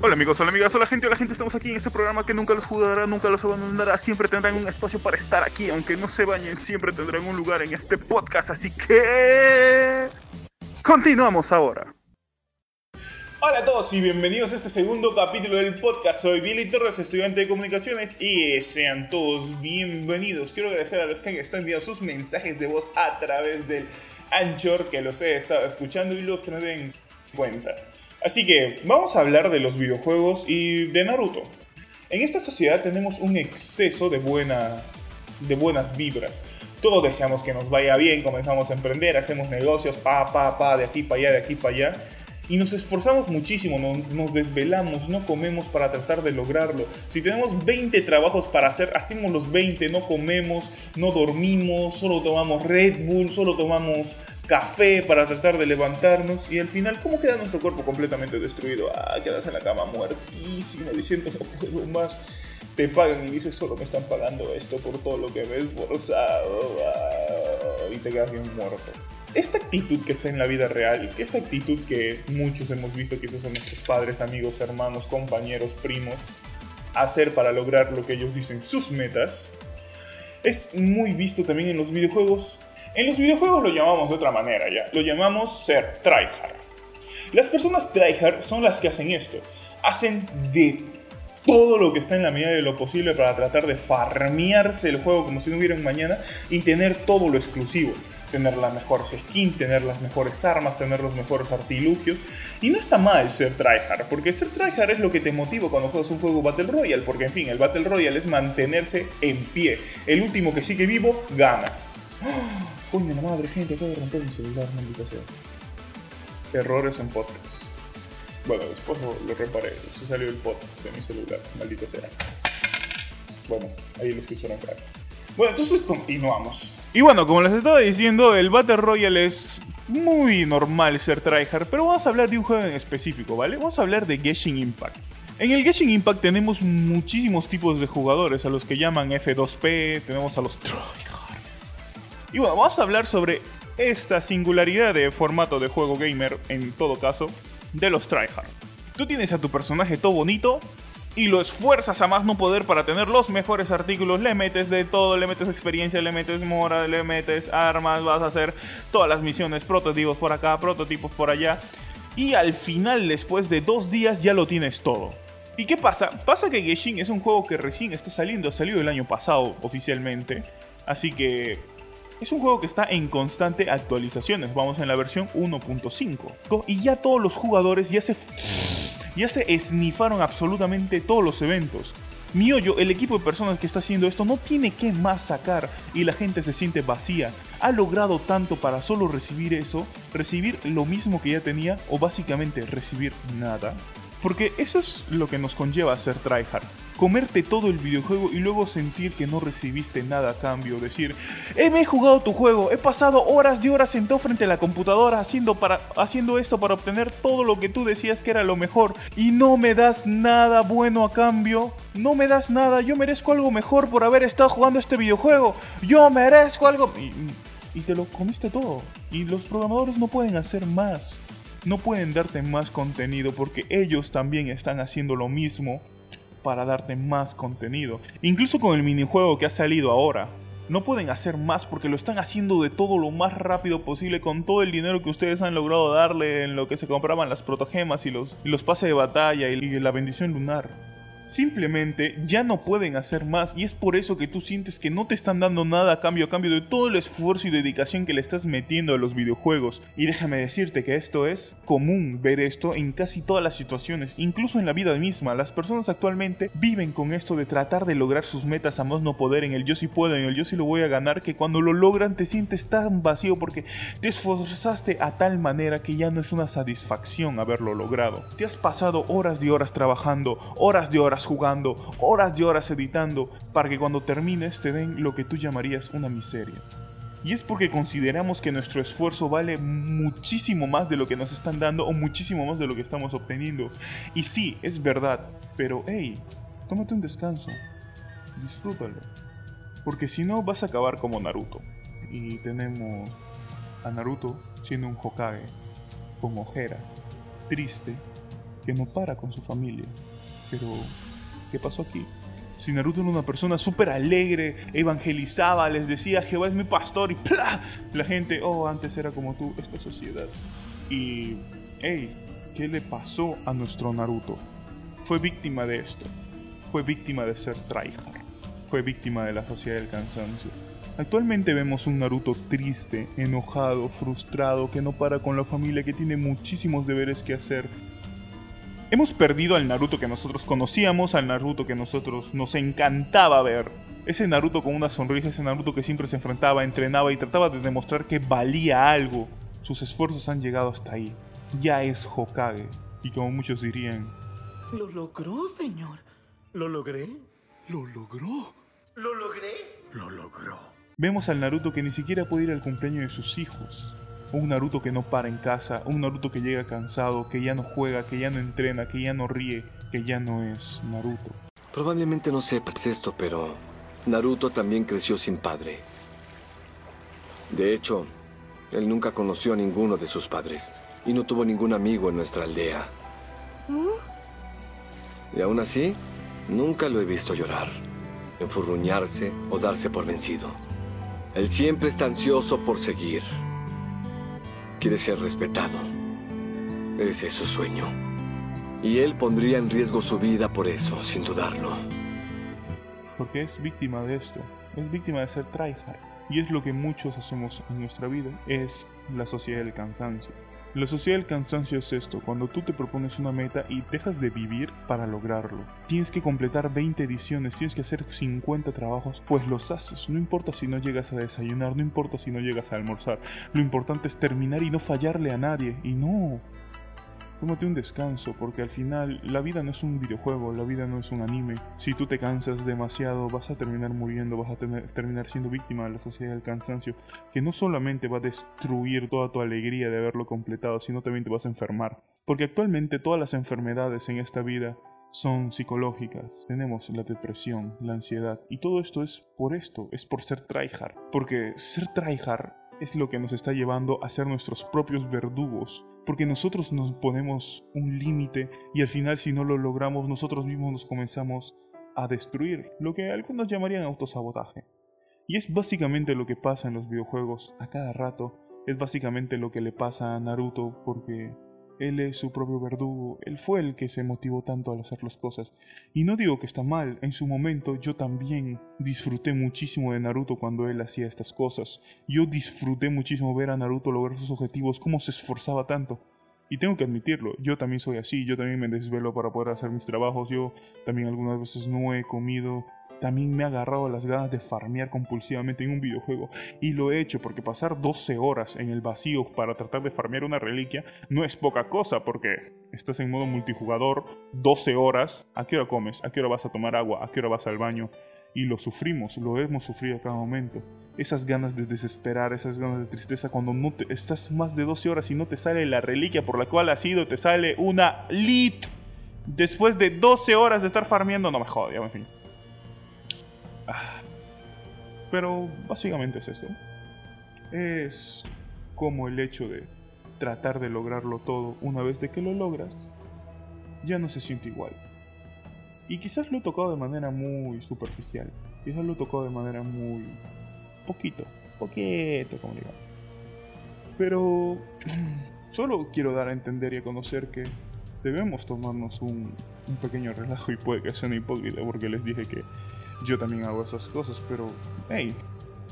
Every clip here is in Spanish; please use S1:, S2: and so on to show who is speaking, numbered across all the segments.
S1: Hola amigos, hola amigas, hola gente, hola gente, estamos aquí en este programa que nunca los jugará, nunca los abandonará, siempre tendrán un espacio para estar aquí, aunque no se bañen, siempre tendrán un lugar en este podcast, así que... Continuamos ahora.
S2: Hola a todos y bienvenidos a este segundo capítulo del podcast. Soy Billy Torres, estudiante de comunicaciones y sean todos bienvenidos. Quiero agradecer a los que han estado enviando sus mensajes de voz a través del Anchor, que los he estado escuchando y los tendré en cuenta. Así que vamos a hablar de los videojuegos y de Naruto. En esta sociedad tenemos un exceso de, buena, de buenas vibras. Todos deseamos que nos vaya bien, comenzamos a emprender, hacemos negocios, pa, pa, pa, de aquí para allá, de aquí para allá y nos esforzamos muchísimo, nos desvelamos, no comemos para tratar de lograrlo. Si tenemos 20 trabajos para hacer, hacemos los 20, no comemos, no dormimos, solo tomamos Red Bull, solo tomamos café para tratar de levantarnos y al final, ¿cómo queda nuestro cuerpo completamente destruido? Ah, quedas en la cama muertísimo diciendo no puedo más. Te pagan y dices, solo me están pagando esto por todo lo que me he esforzado. Ah, y te quedas bien muerto esta actitud que está en la vida real, esta actitud que muchos hemos visto quizás a nuestros padres, amigos, hermanos, compañeros, primos, hacer para lograr lo que ellos dicen sus metas, es muy visto también en los videojuegos. En los videojuegos lo llamamos de otra manera ya, lo llamamos ser tryhard. Las personas tryhard son las que hacen esto, hacen de todo lo que está en la medida de lo posible para tratar de farmearse el juego como si no hubiera un mañana y tener todo lo exclusivo tener las mejores skins, tener las mejores armas, tener los mejores artilugios. Y no está mal ser tryhard, porque ser tryhard es lo que te motiva cuando juegas un juego Battle Royale, porque en fin, el Battle Royale es mantenerse en pie. El último que sigue vivo gana. ¡Oh! Coño, la madre, gente, acabo de romper mi celular, maldita sea. Errores en podcast. Bueno, después lo, reparé, se salió el pod de mi celular, maldita sea. Bueno, ahí lo escucharon claro. Bueno, entonces continuamos.
S1: Y bueno, como les estaba diciendo, el Battle Royale es muy normal ser tryhard, pero vamos a hablar de un juego en específico, ¿vale? Vamos a hablar de Genshin Impact. En el Genshin Impact tenemos muchísimos tipos de jugadores, a los que llaman F2P, tenemos a los tryhard. Y bueno, vamos a hablar sobre esta singularidad de formato de juego gamer, en todo caso, de los tryhard. Tú tienes a tu personaje todo bonito, y lo esfuerzas a más no poder para tener los mejores artículos, le metes de todo, le metes experiencia, le metes mora, le metes armas, vas a hacer todas las misiones, prototipos por acá, prototipos por allá. Y al final, después de dos días, ya lo tienes todo. ¿Y qué pasa? Pasa que Genshin es un juego que recién está saliendo, salió el año pasado oficialmente. Así que es un juego que está en constante actualizaciones. Vamos en la versión 1.5. Y ya todos los jugadores ya se ya se esnifaron absolutamente todos los eventos. Miollo, el equipo de personas que está haciendo esto, no tiene que más sacar y la gente se siente vacía. Ha logrado tanto para solo recibir eso, recibir lo mismo que ya tenía o básicamente recibir nada. Porque eso es lo que nos conlleva a ser tryhard comerte todo el videojuego y luego sentir que no recibiste nada a cambio. Decir, eh, me he jugado tu juego, he pasado horas y horas sentado frente a la computadora haciendo, para, haciendo esto para obtener todo lo que tú decías que era lo mejor y no me das nada bueno a cambio. No me das nada, yo merezco algo mejor por haber estado jugando este videojuego. Yo merezco algo... Y, y te lo comiste todo. Y los programadores no pueden hacer más no pueden darte más contenido porque ellos también están haciendo lo mismo para darte más contenido. Incluso con el minijuego que ha salido ahora. No pueden hacer más porque lo están haciendo de todo lo más rápido posible con todo el dinero que ustedes han logrado darle en lo que se compraban las protogemas y los, y los pases de batalla y la bendición lunar. Simplemente ya no pueden hacer más y es por eso que tú sientes que no te están dando nada a cambio a cambio de todo el esfuerzo y dedicación que le estás metiendo a los videojuegos. Y déjame decirte que esto es común ver esto en casi todas las situaciones, incluso en la vida misma. Las personas actualmente viven con esto de tratar de lograr sus metas a más no poder en el yo sí puedo, en el yo sí lo voy a ganar, que cuando lo logran te sientes tan vacío porque te esforzaste a tal manera que ya no es una satisfacción haberlo logrado. Te has pasado horas de horas trabajando, horas de horas jugando, horas y horas editando, para que cuando termines te den lo que tú llamarías una miseria. Y es porque consideramos que nuestro esfuerzo vale muchísimo más de lo que nos están dando o muchísimo más de lo que estamos obteniendo. Y sí, es verdad, pero hey, tómate un descanso, disfrútalo. Porque si no vas a acabar como Naruto. Y tenemos a Naruto siendo un Hokage, con ojeras, triste, que no para con su familia. Pero, ¿qué pasó aquí? Si Naruto era una persona súper alegre, evangelizaba, les decía, Jehová es mi pastor y ¡plá! La gente, oh, antes era como tú, esta sociedad. Y, hey, ¿qué le pasó a nuestro Naruto? Fue víctima de esto. Fue víctima de ser tryhard. Fue víctima de la sociedad del cansancio. Actualmente vemos un Naruto triste, enojado, frustrado, que no para con la familia, que tiene muchísimos deberes que hacer, Hemos perdido al Naruto que nosotros conocíamos, al Naruto que nosotros nos encantaba ver. Ese Naruto con una sonrisa, ese Naruto que siempre se enfrentaba, entrenaba y trataba de demostrar que valía algo. Sus esfuerzos han llegado hasta ahí. Ya es Hokage. Y como muchos dirían...
S3: Lo logró, señor. ¿Lo logré?
S4: Lo logró.
S3: ¿Lo logré?
S4: Lo logró.
S1: Vemos al Naruto que ni siquiera puede ir al cumpleaños de sus hijos. Un Naruto que no para en casa, un Naruto que llega cansado, que ya no juega, que ya no entrena, que ya no ríe, que ya no es Naruto.
S5: Probablemente no sepas esto, pero Naruto también creció sin padre. De hecho, él nunca conoció a ninguno de sus padres y no tuvo ningún amigo en nuestra aldea. Y aún así, nunca lo he visto llorar, enfurruñarse o darse por vencido. Él siempre está ansioso por seguir. Quiere ser respetado. Ese es su sueño. Y él pondría en riesgo su vida por eso, sin dudarlo.
S1: Porque es víctima de esto. Es víctima de ser tryhard. Y es lo que muchos hacemos en nuestra vida. Es la sociedad del cansancio. La sociedad del cansancio es esto, cuando tú te propones una meta y dejas de vivir para lograrlo. Tienes que completar 20 ediciones, tienes que hacer 50 trabajos, pues los haces. No importa si no llegas a desayunar, no importa si no llegas a almorzar. Lo importante es terminar y no fallarle a nadie. Y no, Tómate un descanso, porque al final la vida no es un videojuego, la vida no es un anime. Si tú te cansas demasiado, vas a terminar muriendo, vas a terminar siendo víctima de la sociedad del cansancio, que no solamente va a destruir toda tu alegría de haberlo completado, sino también te vas a enfermar. Porque actualmente todas las enfermedades en esta vida son psicológicas. Tenemos la depresión, la ansiedad, y todo esto es por esto, es por ser tryhard. Porque ser tryhard es lo que nos está llevando a ser nuestros propios verdugos porque nosotros nos ponemos un límite y al final si no lo logramos nosotros mismos nos comenzamos a destruir, lo que algunos llamarían autosabotaje. Y es básicamente lo que pasa en los videojuegos a cada rato, es básicamente lo que le pasa a Naruto porque él es su propio verdugo, él fue el que se motivó tanto al hacer las cosas. Y no digo que está mal, en su momento yo también disfruté muchísimo de Naruto cuando él hacía estas cosas. Yo disfruté muchísimo ver a Naruto lograr sus objetivos, cómo se esforzaba tanto. Y tengo que admitirlo, yo también soy así, yo también me desvelo para poder hacer mis trabajos, yo también algunas veces no he comido también me ha agarrado las ganas de farmear compulsivamente en un videojuego y lo he hecho porque pasar 12 horas en el vacío para tratar de farmear una reliquia no es poca cosa porque estás en modo multijugador 12 horas, ¿a qué hora comes? ¿A qué hora vas a tomar agua? ¿A qué hora vas al baño? Y lo sufrimos, lo hemos sufrido a cada momento. Esas ganas de desesperar, esas ganas de tristeza cuando no te, estás más de 12 horas y no te sale la reliquia por la cual has ido, te sale una lit. Después de 12 horas de estar farmeando, no me jodas, en fin. Pero básicamente es esto. Es como el hecho de tratar de lograrlo todo una vez de que lo logras, ya no se siente igual. Y quizás lo he tocado de manera muy superficial. Quizás lo he tocado de manera muy... poquito. Poquito, como digamos. Pero... Solo quiero dar a entender y a conocer que debemos tomarnos un, un pequeño relajo y puede que sea una hipócrita porque les dije que yo también hago esas cosas, pero, hey,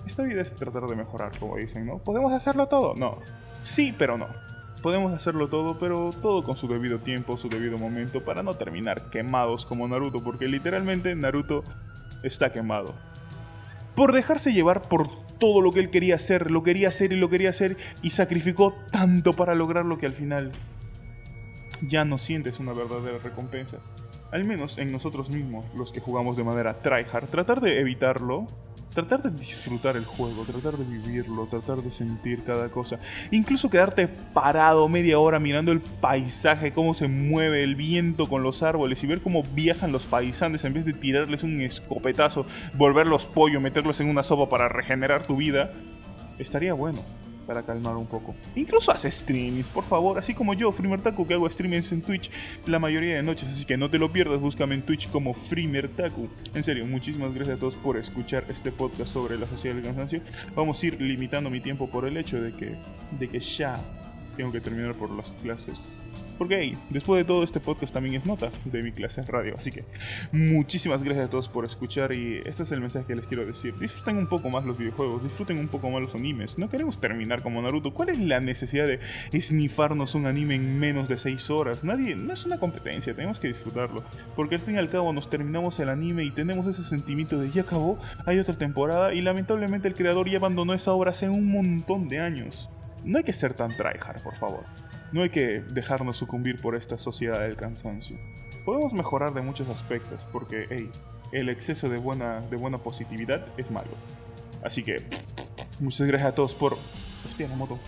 S1: esta vida es tratar de mejorar, como dicen, ¿no? ¿Podemos hacerlo todo? No. Sí, pero no. Podemos hacerlo todo, pero todo con su debido tiempo, su debido momento, para no terminar quemados como Naruto, porque literalmente Naruto está quemado. Por dejarse llevar por todo lo que él quería hacer, lo quería hacer y lo quería hacer, y sacrificó tanto para lograrlo que al final ya no sientes una verdadera recompensa al menos en nosotros mismos, los que jugamos de manera tryhard, tratar de evitarlo, tratar de disfrutar el juego, tratar de vivirlo, tratar de sentir cada cosa, incluso quedarte parado media hora mirando el paisaje, cómo se mueve el viento con los árboles y ver cómo viajan los faisantes en vez de tirarles un escopetazo, volverlos pollo, meterlos en una sopa para regenerar tu vida, estaría bueno. Para calmar un poco. Incluso hace streamings, por favor, así como yo, Frimertaku, que hago streamings en Twitch la mayoría de noches, así que no te lo pierdas, búscame en Twitch como Frimertaku. En serio, muchísimas gracias a todos por escuchar este podcast sobre la sociedad del cansancio. Vamos a ir limitando mi tiempo por el hecho de que, de que ya tengo que terminar por las clases porque hey, después de todo este podcast también es nota de mi clase de radio. Así que muchísimas gracias a todos por escuchar y este es el mensaje que les quiero decir. Disfruten un poco más los videojuegos, disfruten un poco más los animes. No queremos terminar como Naruto. ¿Cuál es la necesidad de esnifarnos un anime en menos de 6 horas? Nadie, no es una competencia, tenemos que disfrutarlo. Porque al fin y al cabo nos terminamos el anime y tenemos ese sentimiento de ya acabó, hay otra temporada y lamentablemente el creador ya abandonó esa obra hace un montón de años. No hay que ser tan tryhard, por favor. No hay que dejarnos sucumbir por esta sociedad del cansancio. Podemos mejorar de muchos aspectos, porque hey, el exceso de buena, de buena positividad es malo. Así que, muchas gracias a todos por... Hostia, la moto.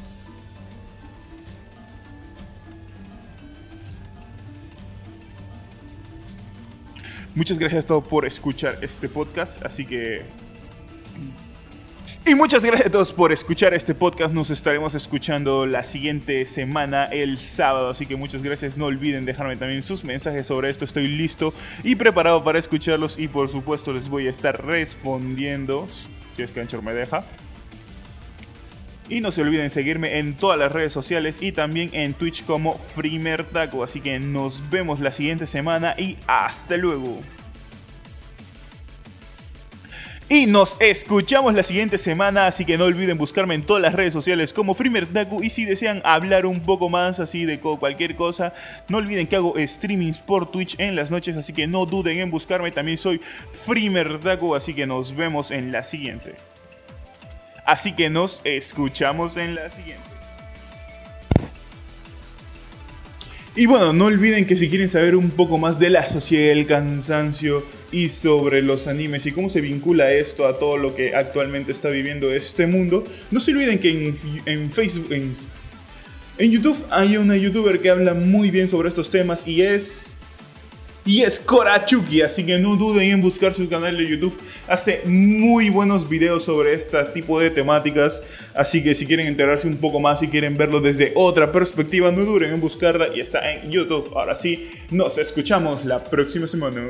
S1: Muchas gracias a todos por escuchar este podcast, así que y muchas gracias a todos por escuchar este podcast. Nos estaremos escuchando la siguiente semana, el sábado. Así que muchas gracias. No olviden dejarme también sus mensajes sobre esto. Estoy listo y preparado para escucharlos. Y por supuesto les voy a estar respondiendo. Si es que Anchor me deja. Y no se olviden seguirme en todas las redes sociales y también en Twitch como FreemerTaco. Así que nos vemos la siguiente semana y hasta luego. Y nos escuchamos la siguiente semana, así que no olviden buscarme en todas las redes sociales como FreemerDaku y si desean hablar un poco más así de cualquier cosa, no olviden que hago streamings por Twitch en las noches, así que no duden en buscarme, también soy FreemerDaku, así que nos vemos en la siguiente. Así que nos escuchamos en la siguiente.
S2: Y bueno, no olviden que si quieren saber un poco más de la sociedad del cansancio y sobre los animes y cómo se vincula esto a todo lo que actualmente está viviendo este mundo, no se olviden que en, Facebook, en, en YouTube hay una youtuber que habla muy bien sobre estos temas y es y es Korachuki, así que no duden en buscar su canal de YouTube. Hace muy buenos videos sobre este tipo de temáticas, así que si quieren enterarse un poco más, si quieren verlo desde otra perspectiva, no duden en buscarla y está en YouTube. Ahora sí, nos escuchamos la próxima semana.